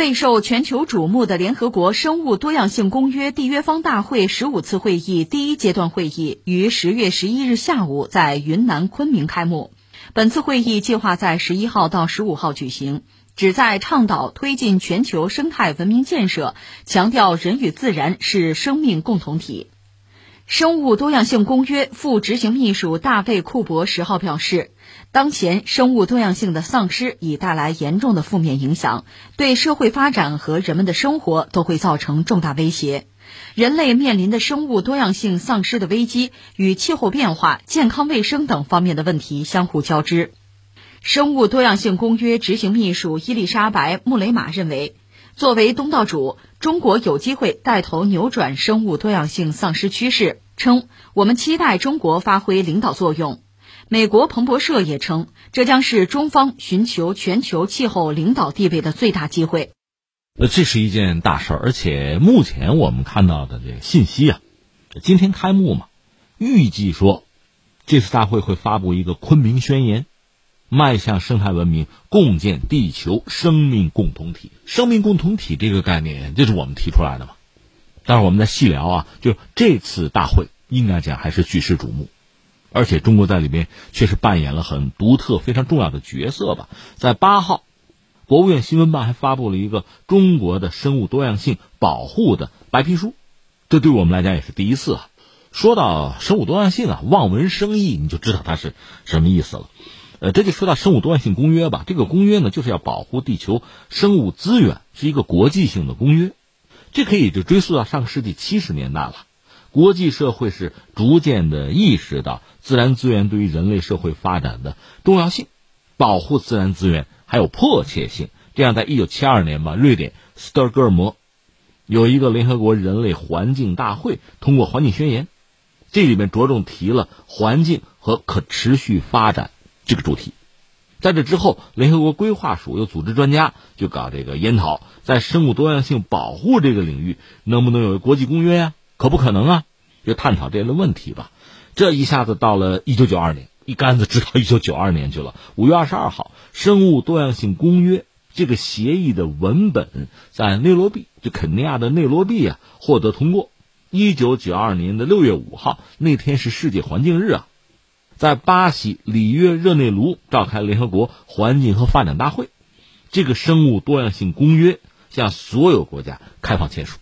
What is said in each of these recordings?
备受全球瞩目的联合国生物多样性公约缔约方大会十五次会议第一阶段会议于十月十一日下午在云南昆明开幕。本次会议计划在十一号到十五号举行，旨在倡导推进全球生态文明建设，强调人与自然是生命共同体。生物多样性公约副执行秘书大卫·库伯十号表示，当前生物多样性的丧失已带来严重的负面影响，对社会发展和人们的生活都会造成重大威胁。人类面临的生物多样性丧失的危机与气候变化、健康卫生等方面的问题相互交织。生物多样性公约执行秘书伊丽莎白·穆雷玛认为。作为东道主，中国有机会带头扭转生物多样性丧失趋势。称我们期待中国发挥领导作用。美国彭博社也称，这将是中方寻求全球气候领导地位的最大机会。呃，这是一件大事，而且目前我们看到的这个信息啊，今天开幕嘛，预计说这次大会会发布一个昆明宣言。迈向生态文明，共建地球生命共同体。生命共同体这个概念，这是我们提出来的嘛？但是我们在细聊啊，就这次大会应该讲还是举世瞩目，而且中国在里面确实扮演了很独特、非常重要的角色吧。在八号，国务院新闻办还发布了一个中国的生物多样性保护的白皮书，这对我们来讲也是第一次啊。说到生物多样性啊，望文生义，你就知道它是什么意思了。呃，这就说到生物多样性公约吧。这个公约呢，就是要保护地球生物资源，是一个国际性的公约。这可以就追溯到上个世纪七十年代了。国际社会是逐渐的意识到自然资源对于人类社会发展的重要性，保护自然资源还有迫切性。这样，在一九七二年吧，瑞典斯德哥尔摩有一个联合国人类环境大会通过环境宣言，这里面着重提了环境和可持续发展。这个主题，在这之后，联合国规划署又组织专家就搞这个研讨，在生物多样性保护这个领域，能不能有国际公约呀？可不可能啊？就探讨这类问题吧。这一下子到了一九九二年，一竿子直到一九九二年去了。五月二十二号，生物多样性公约这个协议的文本在内罗毕，就肯尼亚的内罗毕啊，获得通过。一九九二年的六月五号，那天是世界环境日啊。在巴西里约热内卢召开联合国环境和发展大会，这个生物多样性公约向所有国家开放签署。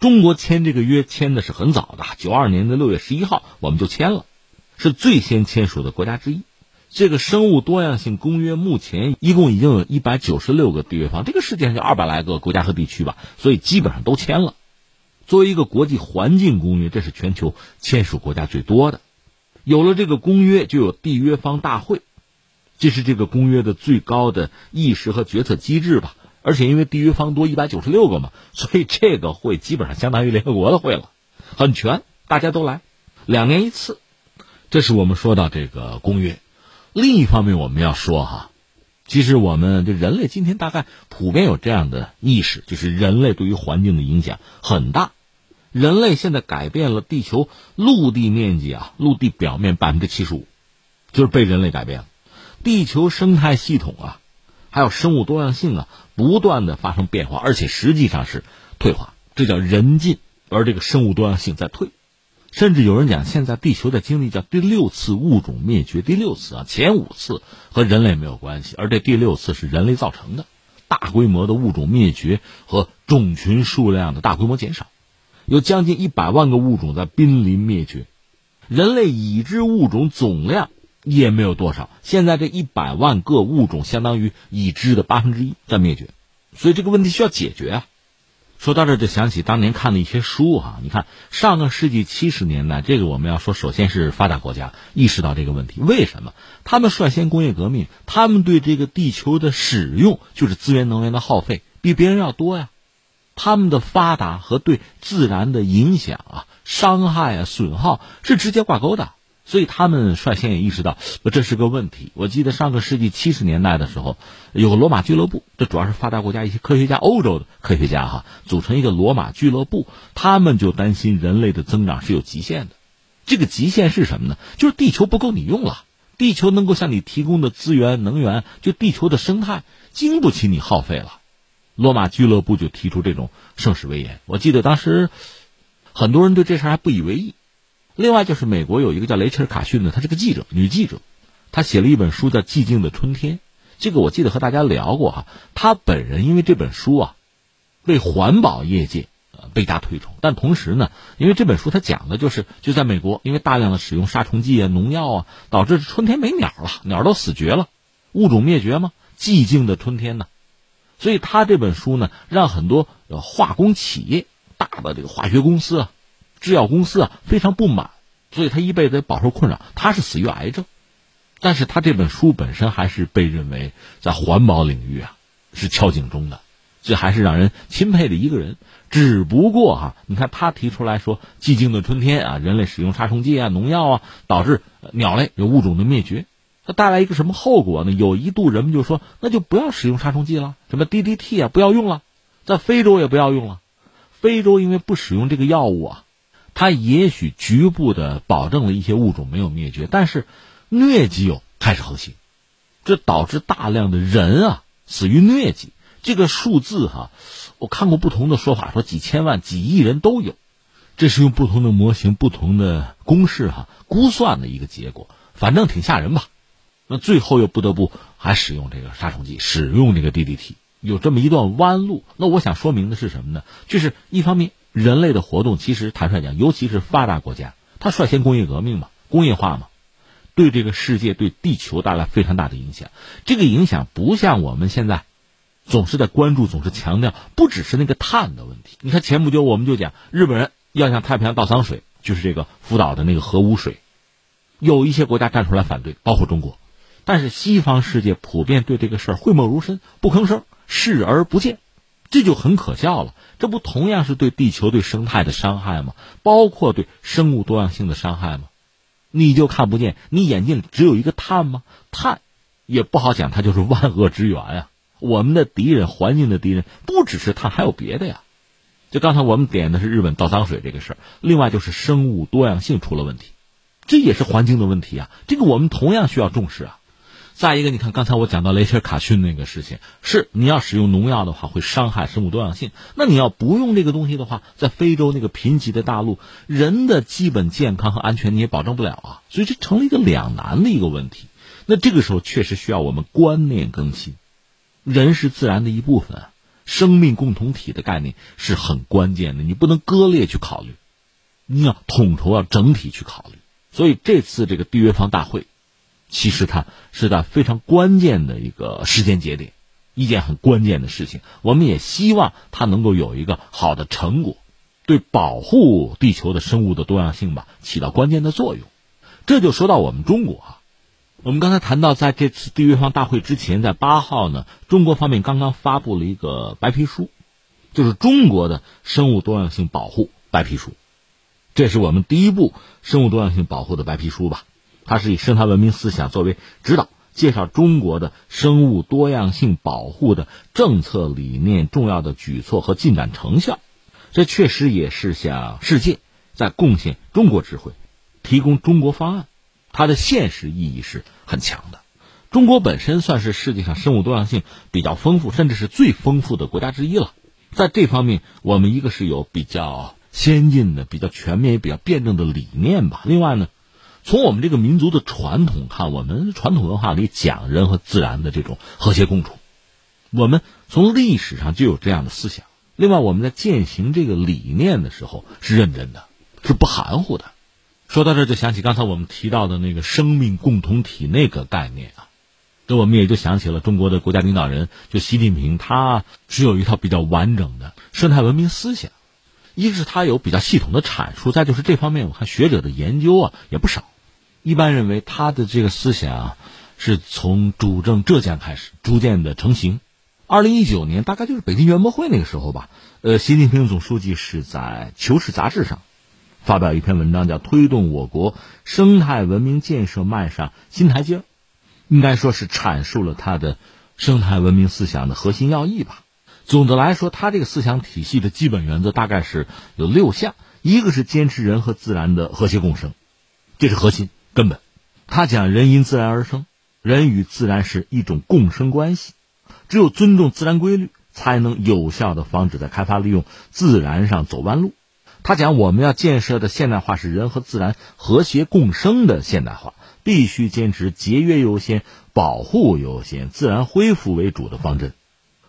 中国签这个约签的是很早的，九二年的六月十一号我们就签了，是最先签署的国家之一。这个生物多样性公约目前一共已经有一百九十六个缔约方，这个世界上就二百来个国家和地区吧，所以基本上都签了。作为一个国际环境公约，这是全球签署国家最多的。有了这个公约，就有缔约方大会，这是这个公约的最高的议事和决策机制吧。而且因为缔约方多一百九十六个嘛，所以这个会基本上相当于联合国的会了，很全，大家都来，两年一次。这是我们说到这个公约。另一方面，我们要说哈，其实我们这人类今天大概普遍有这样的意识，就是人类对于环境的影响很大。人类现在改变了地球陆地面积啊，陆地表面百分之七十五，就是被人类改变了。地球生态系统啊，还有生物多样性啊，不断的发生变化，而且实际上是退化，这叫人进，而这个生物多样性在退。甚至有人讲，现在地球在经历叫第六次物种灭绝，第六次啊，前五次和人类没有关系，而这第六次是人类造成的，大规模的物种灭绝和种群数量的大规模减少。有将近一百万个物种在濒临灭绝，人类已知物种总量也没有多少。现在这一百万个物种相当于已知的八分之一在灭绝，所以这个问题需要解决啊。说到这就想起当年看的一些书哈，你看上个世纪七十年代，这个我们要说，首先是发达国家意识到这个问题，为什么？他们率先工业革命，他们对这个地球的使用就是资源能源的耗费比别人要多呀。他们的发达和对自然的影响啊、伤害啊、损耗是直接挂钩的，所以他们率先也意识到这是个问题。我记得上个世纪七十年代的时候，有个罗马俱乐部，这主要是发达国家一些科学家、欧洲的科学家哈，组成一个罗马俱乐部，他们就担心人类的增长是有极限的。这个极限是什么呢？就是地球不够你用了，地球能够向你提供的资源、能源，就地球的生态经不起你耗费了。罗马俱乐部就提出这种盛世威严。我记得当时很多人对这事还不以为意。另外就是美国有一个叫雷切尔·卡逊的，她是个记者，女记者，她写了一本书叫《寂静的春天》。这个我记得和大家聊过哈。她本人因为这本书啊，被环保业界呃倍加推崇。但同时呢，因为这本书它讲的就是就在美国，因为大量的使用杀虫剂啊、农药啊，导致春天没鸟了，鸟都死绝了，物种灭绝吗？寂静的春天呢？所以他这本书呢，让很多化工企业、大的这个化学公司啊。制药公司啊非常不满，所以他一辈子饱受困扰。他是死于癌症，但是他这本书本身还是被认为在环保领域啊是敲警钟的，这还是让人钦佩的一个人。只不过哈，你看他提出来说，寂静的春天啊，人类使用杀虫剂啊、农药啊，导致鸟类有物种的灭绝，它带来一个什么后果呢？有一度人们就说，那就不要使用杀虫剂了，什么 DDT 啊，不要用了，在非洲也不要用了。非洲因为不使用这个药物啊。它也许局部的保证了一些物种没有灭绝，但是疟疾又开始横行，这导致大量的人啊死于疟疾。这个数字哈，我看过不同的说法，说几千万、几亿人都有，这是用不同的模型、不同的公式哈估算的一个结果，反正挺吓人吧。那最后又不得不还使用这个杀虫剂，使用这个 DDT，有这么一段弯路。那我想说明的是什么呢？就是一方面。人类的活动其实坦率讲，尤其是发达国家，它率先工业革命嘛，工业化嘛，对这个世界、对地球带来非常大的影响。这个影响不像我们现在总是在关注、总是强调，不只是那个碳的问题。你看前不久我们就讲，日本人要向太平洋倒脏水，就是这个福岛的那个核污水，有一些国家站出来反对，包括中国，但是西方世界普遍对这个事儿讳莫如深，不吭声，视而不见。这就很可笑了，这不同样是对地球、对生态的伤害吗？包括对生物多样性的伤害吗？你就看不见？你眼睛里只有一个碳吗？碳也不好讲，它就是万恶之源啊！我们的敌人，环境的敌人，不只是碳，还有别的呀。就刚才我们点的是日本倒脏水这个事儿，另外就是生物多样性出了问题，这也是环境的问题啊！这个我们同样需要重视啊。再一个，你看刚才我讲到雷切尔卡逊那个事情，是你要使用农药的话会伤害生物多样性。那你要不用这个东西的话，在非洲那个贫瘠的大陆，人的基本健康和安全你也保证不了啊。所以这成了一个两难的一个问题。那这个时候确实需要我们观念更新，人是自然的一部分，生命共同体的概念是很关键的。你不能割裂去考虑，你要统筹，要整体去考虑。所以这次这个缔约方大会。其实它是在非常关键的一个时间节点，一件很关键的事情。我们也希望它能够有一个好的成果，对保护地球的生物的多样性吧起到关键的作用。这就说到我们中国啊，我们刚才谈到，在这次缔约方大会之前，在八号呢，中国方面刚刚发布了一个白皮书，就是中国的生物多样性保护白皮书，这是我们第一部生物多样性保护的白皮书吧。它是以生态文明思想作为指导，介绍中国的生物多样性保护的政策理念、重要的举措和进展成效。这确实也是向世界在贡献中国智慧，提供中国方案。它的现实意义是很强的。中国本身算是世界上生物多样性比较丰富，甚至是最丰富的国家之一了。在这方面，我们一个是有比较先进的、比较全面也比较辩证的理念吧。另外呢。从我们这个民族的传统看，我们传统文化里讲人和自然的这种和谐共处，我们从历史上就有这样的思想。另外，我们在践行这个理念的时候是认真的，是不含糊的。说到这，就想起刚才我们提到的那个生命共同体那个概念啊，这我们也就想起了中国的国家领导人就习近平，他是有一套比较完整的生态文明思想，一是他有比较系统的阐述，再就是这方面我看学者的研究啊也不少。一般认为，他的这个思想啊是从主政浙江开始逐渐的成型。二零一九年，大概就是北京园博会那个时候吧。呃，习近平总书记是在《求是》杂志上发表一篇文章，叫《推动我国生态文明建设迈上新台阶》，应该说是阐述了他的生态文明思想的核心要义吧。总的来说，他这个思想体系的基本原则大概是有六项：一个是坚持人和自然的和谐共生，这是核心。根本，他讲人因自然而生，人与自然是一种共生关系，只有尊重自然规律，才能有效的防止在开发利用自然上走弯路。他讲，我们要建设的现代化是人和自然和谐共生的现代化，必须坚持节约优先、保护优先、自然恢复为主的方针，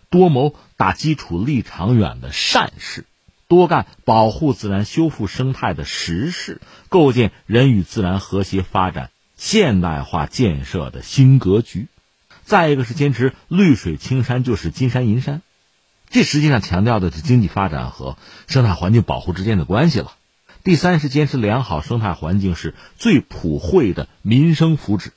多谋打基础、立长远的善事，多干保护自然、修复生态的实事，构建人与自然和谐发展、现代化建设的新格局。再一个是坚持绿水青山就是金山银山。这实际上强调的是经济发展和生态环境保护之间的关系了。第三是坚持良好生态环境是最普惠的民生福祉，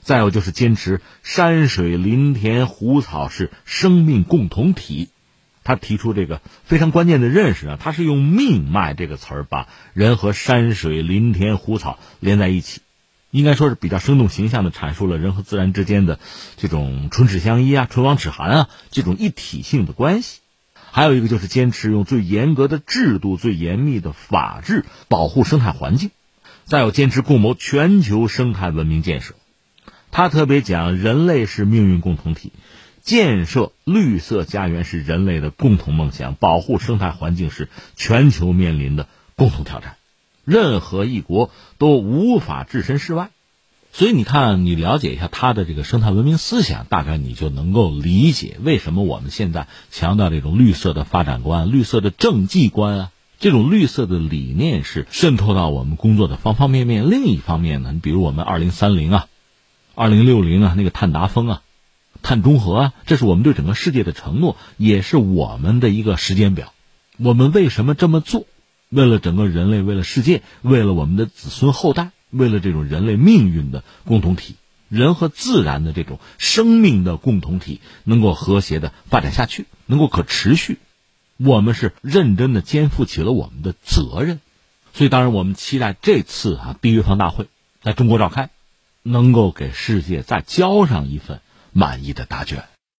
再有就是坚持山水林田湖草是生命共同体。他提出这个非常关键的认识啊，他是用命脉这个词儿把人和山水林田湖草连在一起，应该说是比较生动形象的阐述了人和自然之间的这种唇齿相依啊、唇亡齿寒啊这种一体性的关系。还有一个就是坚持用最严格的制度、最严密的法治保护生态环境，再有坚持共谋全球生态文明建设。他特别讲，人类是命运共同体，建设绿色家园是人类的共同梦想，保护生态环境是全球面临的共同挑战，任何一国都无法置身事外。所以你看，你了解一下他的这个生态文明思想，大概你就能够理解为什么我们现在强调这种绿色的发展观、绿色的政绩观啊。这种绿色的理念是渗透到我们工作的方方面面。另一方面呢，你比如我们二零三零啊、二零六零啊，那个碳达峰啊、碳中和啊，这是我们对整个世界的承诺，也是我们的一个时间表。我们为什么这么做？为了整个人类，为了世界，为了我们的子孙后代。为了这种人类命运的共同体，人和自然的这种生命的共同体能够和谐的发展下去，能够可持续，我们是认真的肩负起了我们的责任。所以，当然我们期待这次啊缔约方大会在中国召开，能够给世界再交上一份满意的答卷。